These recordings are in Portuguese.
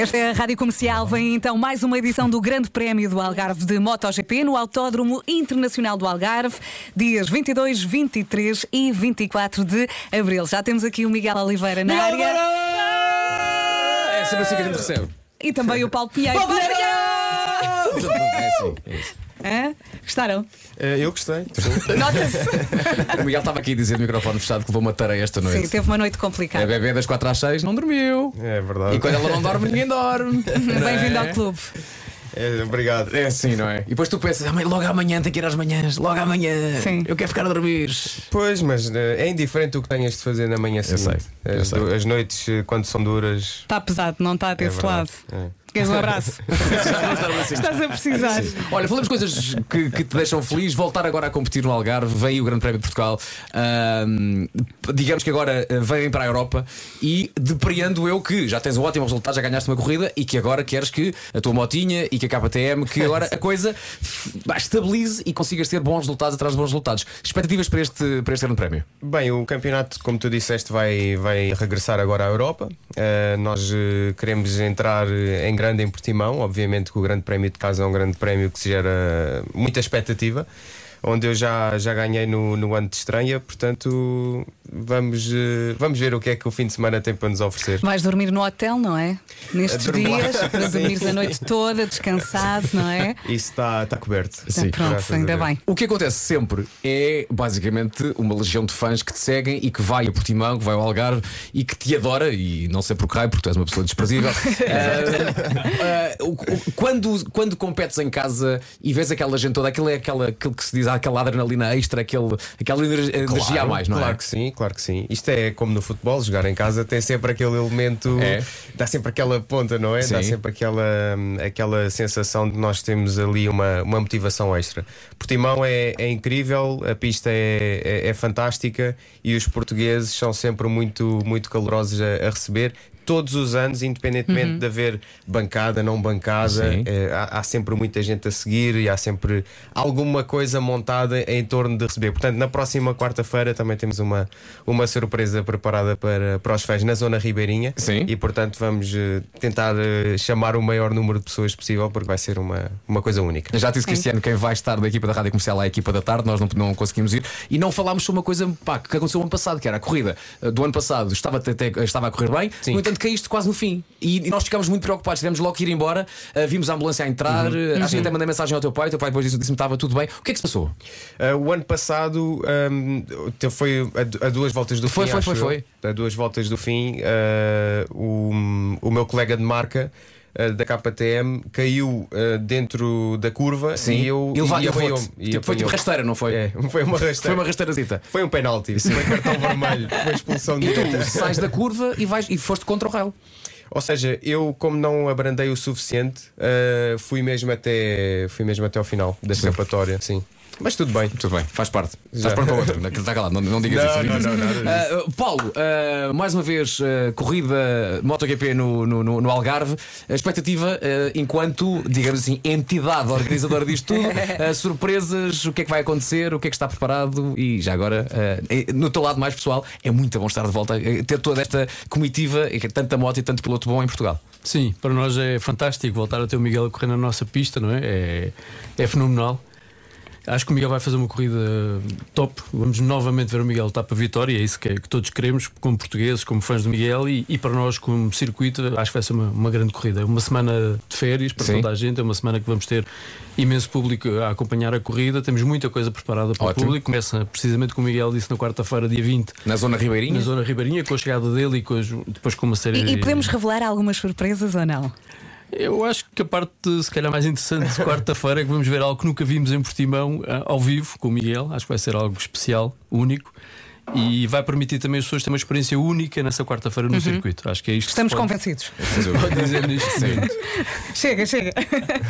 Esta é a Rádio Comercial. Vem então mais uma edição do Grande Prémio do Algarve de MotoGP no Autódromo Internacional do Algarve, dias 22, 23 e 24 de abril. Já temos aqui o Miguel Oliveira na área É sempre assim que a gente recebe. e também o Paulo Pinheiro. Paulo Pinheiro! É assim, é isso. Hã? Gostaram? Eh, eu gostei. Nota-se. O Miguel estava aqui a dizer no microfone fechado que levou uma tarefa esta noite. Sim, teve uma noite A complicada. bebê das 4 às 6 não dormiu. É verdade. E quando ela não dorme, ninguém dorme. Bem-vindo ao É? clube. É, obrigado. É assim, não é? E depois tu pensas, "Ah, mas logo amanhã tem que ir às manhãs, logo amanhã. Sim. Eu quero ficar a dormir. Pois, mas eh, é indiferente o que tenhas de fazer na manhã seguinte. sei, eu As, sei. du- as noites, eh, quando são duras. Está pesado, não está É desse verdade. lado. É. Queres um abraço? Estás a precisar. Olha, falamos coisas que, que te deixam feliz. Voltar agora a competir no Algarve, vem aí o Grande Prémio de Portugal. Ahm, digamos que agora eh, vêm para a Europa e depreendo eu que já tens um ótimo resultado, já ganhaste uma corrida e que agora queres que a tua motinha e que a KTM, que agora a coisa estabilize e consigas ter bons resultados atrás de bons resultados. Expectativas para este, para este Grande Prémio? Bem, o campeonato, como tu disseste, vai, vai regressar agora à Europa. Eh, nós eh, queremos entrar em grande em Portimão. Obviamente que o Grande Prémio de Casa é um grande prémio que se gera muita expectativa. Onde eu já, já ganhei no, no ano de estreia, portanto vamos, eh, vamos ver o que é que o fim de semana tem para nos oferecer. Vais dormir no hotel, não é? Nestes dormir dias, para Sim, dormires a sim. noite toda, descansado, não é? Isso está, está coberto. Então, pronto, graças a ainda bem. O que acontece sempre é basicamente uma legião de fãs que te seguem e que vai a Portimão, que vai ao Algarve e que te adora, e não sei por que raio, porque tu és uma pessoa desprezível. O- o- quando, quando competes em casa e vês aquela gente toda, aquilo é aquela, aquilo que se diz, aquela adrenalina extra, aquele, aquela ener- energia a mais, não claro é? que sim, claro que sim. Isto é como no futebol, jogar em casa tem sempre aquele elemento, É. dá sempre aquela ponta, não é? Dá Sim. sempre aquela, hum, aquela sensação de nós temos ali uma, uma motivação extra. Portimão é, é incrível, a pista é, é, é fantástica e os portugueses são sempre muito, muito calorosos a, a receber. Todos os anos, independentemente de haver bancada, não bancada, eh, há, há sempre muita gente a seguir e há sempre alguma coisa montada em torno de receber. Portanto, na próxima quarta-feira também temos uma, uma surpresa preparada para, para os fãs na Zona Ribeirinha. Sim. E, portanto, vamos eh, tentar eh, chamar o maior número de pessoas possível porque vai ser uma, uma coisa única. Já disse Cristiano, quem vai estar da equipa da Rádio Comercial é a equipa da tarde, nós não, não conseguimos ir e não falámos sobre uma coisa pá, que aconteceu no ano passado, que era a corrida eh, do ano passado, estava, até, estava a correr bem, Sim. no entanto caíste quase no fim. E, nós ficámos muito preocupados, tivemos logo que ir embora, vimos a ambulância a entrar, eh, acho que até mandei mensagem ao teu pai, o teu pai depois disse- disse-me que estava tudo bem. O que é que se passou? Uh, o ano passado um, foi a, a duas voltas do Foi, fim. foi, foi, eu. foi. A duas voltas do fim, uh, o, o meu colega de marca. uh, Da KTM caiu uh, dentro da curva e eu e leva- e ele foi, apanhou-me, e tipo, foi tipo rasteira, não foi? É, foi uma rasteira. Foi uma rasteirazita. Foi um penalti, foi cartão vermelho, foi expulsão E tu sais da curva e, vais, e foste contra o rail. Ou seja, eu, como não abrandei o suficiente, uh, fui, mesmo até, fui mesmo até ao final da escapatória, sim. Mas tudo bem. Tudo bem, faz parte. Já. Estás pronto para outra. Não, está calado, não, não digas Não, isso. não, não, nada disso. Ah, Paulo, ah, mais uma vez, ah, corrida MotoGP no, no, no, no Algarve. A expectativa, ah, enquanto, digamos assim, entidade organizadora disto tudo, ah, surpresas, o que é que vai acontecer, o que é que está preparado e já agora, ah, eh, no teu lado mais pessoal, é muito bom estar de volta, eh, ter toda esta comitiva, e tanta moto e tanto piloto bom em Portugal. Sim, para nós é fantástico voltar a ter o Miguel a correr na nossa pista, não é? É, é fenomenal. Acho que o Miguel vai fazer uma corrida top. Vamos novamente ver o Miguel lutar para a vitória. É isso que, é- que todos queremos, como portugueses, como fãs do Miguel. E, e para nós, como circuito, acho que vai ser uma, uma grande corrida. É Uma semana de férias para Sim. toda a gente. É uma semana que vamos ter imenso público a acompanhar a corrida. Temos muita coisa preparada para Ótimo. o público. Começa precisamente como o Miguel disse na quarta-feira, dia 20, Na zona ribeirinha. na Zona Ribeirinha, com a chegada dele e com as- depois com uma série E, e podemos revelar algumas surpresas ou não? Eu acho que a parte, se calhar, mais interessante de quarta-feira é que vamos ver algo que nunca vimos em Portimão ah, ao vivo com o Miguel. Acho que vai ser algo especial, único. E vai permitir também as pessoas terem uma experiência única nessa quarta-feira no circuito. Acho que é isto que Estamos pode, convencidos. pode dizer. Chega, chega.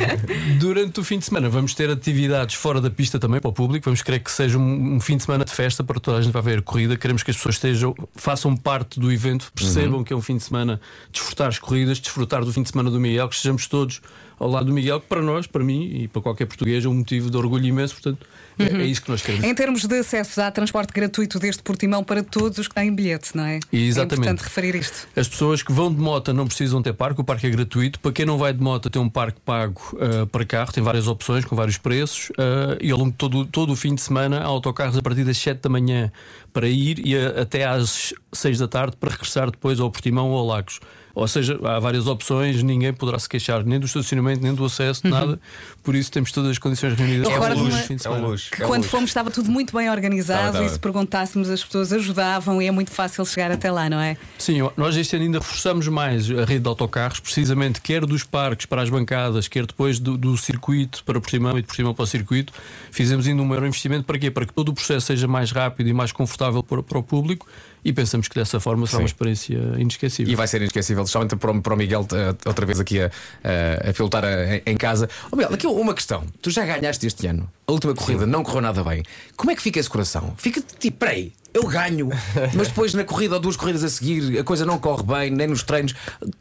Durante o fim de semana vamos ter atividades fora da pista também para o público. Vamos querer que seja um, um fim de semana de festa para toda a gente vai ver a corrida. Queremos que as pessoas estejam, façam parte do evento, percebam que é um fim de semana desfrutar as corridas, desfrutar do fim de semana do Miguel, que estejamos todos ao lado do Miguel, que para nós, para mim e para qualquer português é um motivo de orgulho imenso. Portanto, é- é, isso que nós queremos. Em termos de acesso a transporte gratuito desde Portimão para todos os que têm bilhete, não é? Exatamente. É importante referir isto. As pessoas que vão de moto não precisam ter parque, o parque é gratuito. Para quem não vai de moto, tem um parque pago uh, para carro, tem várias opções com vários preços. Uh, e ao longo de todo, todo o fim de semana há autocarros a partir das 7 da manhã para ir e a, até às 6 da tarde para regressar depois ao Portimão ou ao Lagos. Ou seja, há várias opções, ninguém poderá se queixar nem do estacionamento, nem do acesso, Uhum. nada. Por isso temos todas as condições reunidas Eu para todos os fins de É um luxo. Que é quando luxo. fomos estava tudo muito bem organizado Estava, e se perguntássemos as pessoas ajudavam e é muito fácil chegar até lá, não é? Sim, nós este ano ainda reforçamos mais a rede de autocarros, precisamente quer dos parques para as bancadas, quer depois do, do circuito para Portimão e de Portimão para o circuito. Fizemos ainda um maior investimento para quê? Para que todo o processo seja mais rápido e mais confortável para, para o público e pensamos que dessa forma será Sim. uma experiência inesquecível. E vai ser inesquecível, especialmente para o, Miguel, eh, outra vez aqui a, a, a pilotar eh, em casa. Oh, Miguel, aqui uma questão. Tu já ganhaste este ano, a última corrida não correu nada bem. Como é que fica esse coração? Fica tipo, peraí, eu ganho, mas depois na corrida ou duas corridas a seguir a coisa não corre bem, nem nos treinos.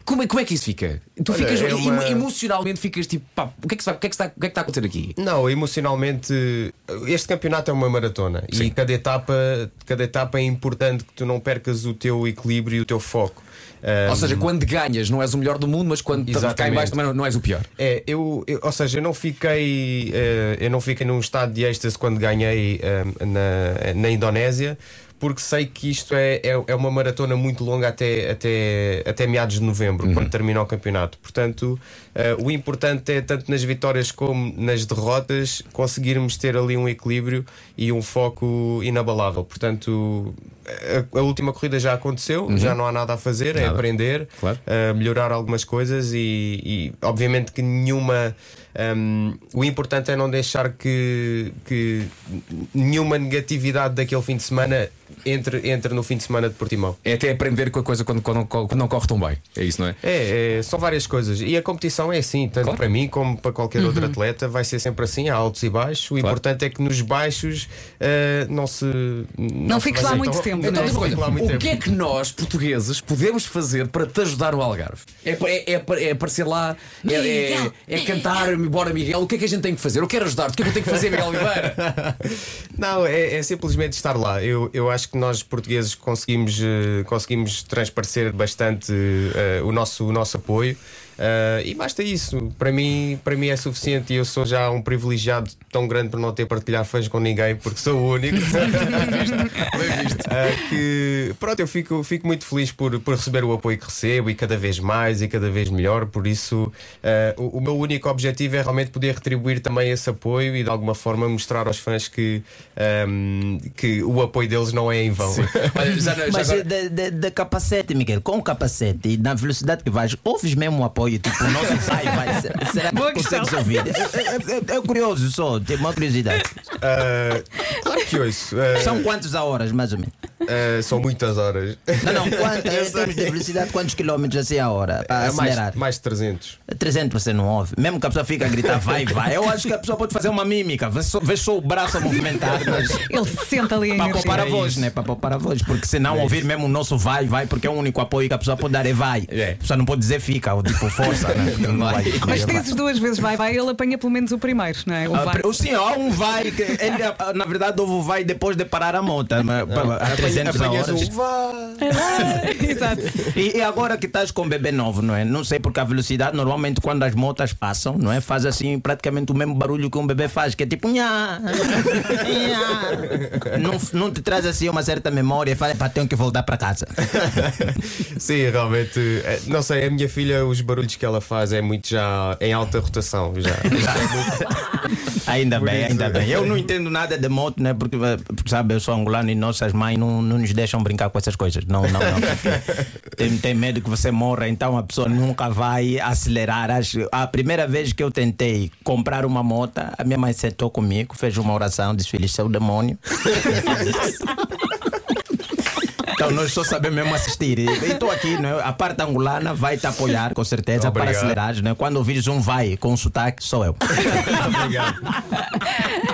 Como é, como é que isso fica? Tu Olha, ficas é uma- emo- emocionalmente, ficas tipo, pá, o que é que, está, o que, é que, está, o que é que está a acontecer aqui? Não, emocionalmente, este campeonato é uma maratona e cada etapa, cada etapa é importante que tu não percas o teu equilíbrio e o teu foco. Ou Um, seja, quando ganhas não és o melhor do mundo, mas quando estás cá em Exatamente. baixo também não, és o pior. É, eu, eu- ou seja, eu não fiquei, eh, eu não fiquei num estado de êxtase quando ganhei eh, na, na Indonésia, porque sei que isto é, é, é uma maratona muito longa até, até, até meados de novembro, quando termina o campeonato. Portanto, eh, o importante é, tanto nas vitórias como nas derrotas, conseguirmos ter ali um equilíbrio e um foco inabalável. Portanto, a, a última corrida já aconteceu, já não há nada a fazer, é Nada. aprender Claro. a melhorar algumas coisas e, e, obviamente que nenhuma hum, o importante é não deixar que, que nenhuma negatividade daquele fim de semana entre, entre no fim de semana de Portimão. É até aprender com a coisa quando, quando, quando não corre tão bem. É isso, não é? É, é, são várias coisas e a competição é assim, tanto Claro. para mim como para qualquer outro atleta, vai ser sempre assim, há altos e baixos. O Claro. importante é que nos baixos eh, não se não, se fiques lá muito tão- tempo, Então, uma coisa, o tempo. que é que nós, portugueses, podemos fazer para te ajudar no Algarve? É, é, é, é aparecer lá, é, é, é cantar, bora Miguel, o que é que a gente tem que fazer? Eu quero ajudar-te, o que é que eu tenho que fazer, Miguel Oliveira? Não, é, é simplesmente estar lá. Eu, eu acho que nós portugueses conseguimos, eh, conseguimos transparecer bastante eh, o, nosso, o nosso apoio. Eh, e basta isso. Para mim, para mim é suficiente e eu sou já um privilegiado tão grande por não ter partilhar fãs com ninguém, porque sou o único. Eh, que pronto, eu fico, fico muito feliz por, por receber o apoio que recebo e cada vez mais e cada vez melhor. Por isso, eh, o, o meu único objetivo é realmente poder retribuir também esse apoio e de alguma forma mostrar aos fãs que, ehm, que o apoio deles não é em vão. Olha, já, já Mas agora- de capacete, Miguel, com o capacete e na velocidade que vais, ouves mesmo o apoio, tipo, o nosso vai, vai. se- Será que consegues ouvir? É, é- é curioso só, tem uma curiosidade. Eh, claro que ouço. Eh, São quantos a horas, mais ou menos? Eh, são muitas horas. Não, não, quanto, Eu em termos de velocidade, quantos quilómetros assim a hora? Para Eh, acelerar? mais, mais de 300. 300 você não ouve. Mesmo que a pessoa fica a gritar, vai, vai. Eu acho que a pessoa pode fazer uma mímica, vê só, vê só o braço a movimentar, mas. Ele se senta ali em Para poupar a É voz, né? Para poupar a voz, porque senão ouvir mesmo o nosso vai, vai, porque é o único apoio que a pessoa pode dar é vai. É. A pessoa não pode dizer fica, ou tipo força, né? Não vai. Mas dizes duas vezes vai, vai, ele apanha pelo menos o primeiro, não é? O Ah, vai. Sim, há um vai, que ele, na verdade, houve o vai depois de parar a moto, mas, pá, a 300 a Apanhas horas. um vá. Exato. E, e agora que estás com um bebê novo, não é? Não sei porque a velocidade, normalmente quando as motas passam, não é? Faz assim praticamente o mesmo barulho que um bebê faz, que é tipo nha, nha. Não, não te traz assim uma certa memória e fala, pá, tenho que voltar para casa. Sim, realmente. Não sei, a minha filha, os barulhos que ela faz é muito já em alta rotação. Já, já é Ainda bem, ainda bem. Eu não entendo nada de moto, né? Porque, eh, porque, sabe, eu sou angolano e nossas mães não, não nos deixam brincar com essas coisas. Não, não, não. Tem, tem medo que você morra, então a pessoa nunca vai acelerar. Acho- A primeira vez que eu tentei comprar uma moto, a minha mãe sentou comigo, fez uma oração, disse: Filho, isso é o demônio. Então nós só sabemos mesmo assistir. E estou aqui, né? a parte angolana vai te apoiar, com certeza, Obrigado. para acelerares. Né? Quando ouvires um vai com sotaque, sou eu. Obrigado.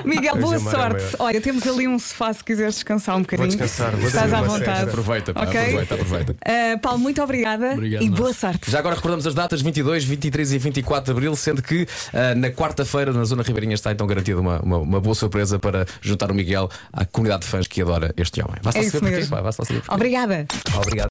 Miguel, boa é sorte. maior. Olha, temos ali um sofá se quiseres descansar um bocadinho. descansar, vou Estás à vontade. Aproveita, pá, Ok? aproveita, aproveita. Uh, Paulo, muito obrigada Obrigado, e nós. boa sorte. Já agora recordamos as datas 22, 23 e 24 de abril, sendo que ah, na quarta-feira, na Zona Ribeirinha, está então garantida uma, uma, uma boa surpresa para juntar o Miguel à comunidade de fãs que adora este homem. Vai-se É lá saber porquê, vai-se lá saber porquê. Obrigada. Obrigado.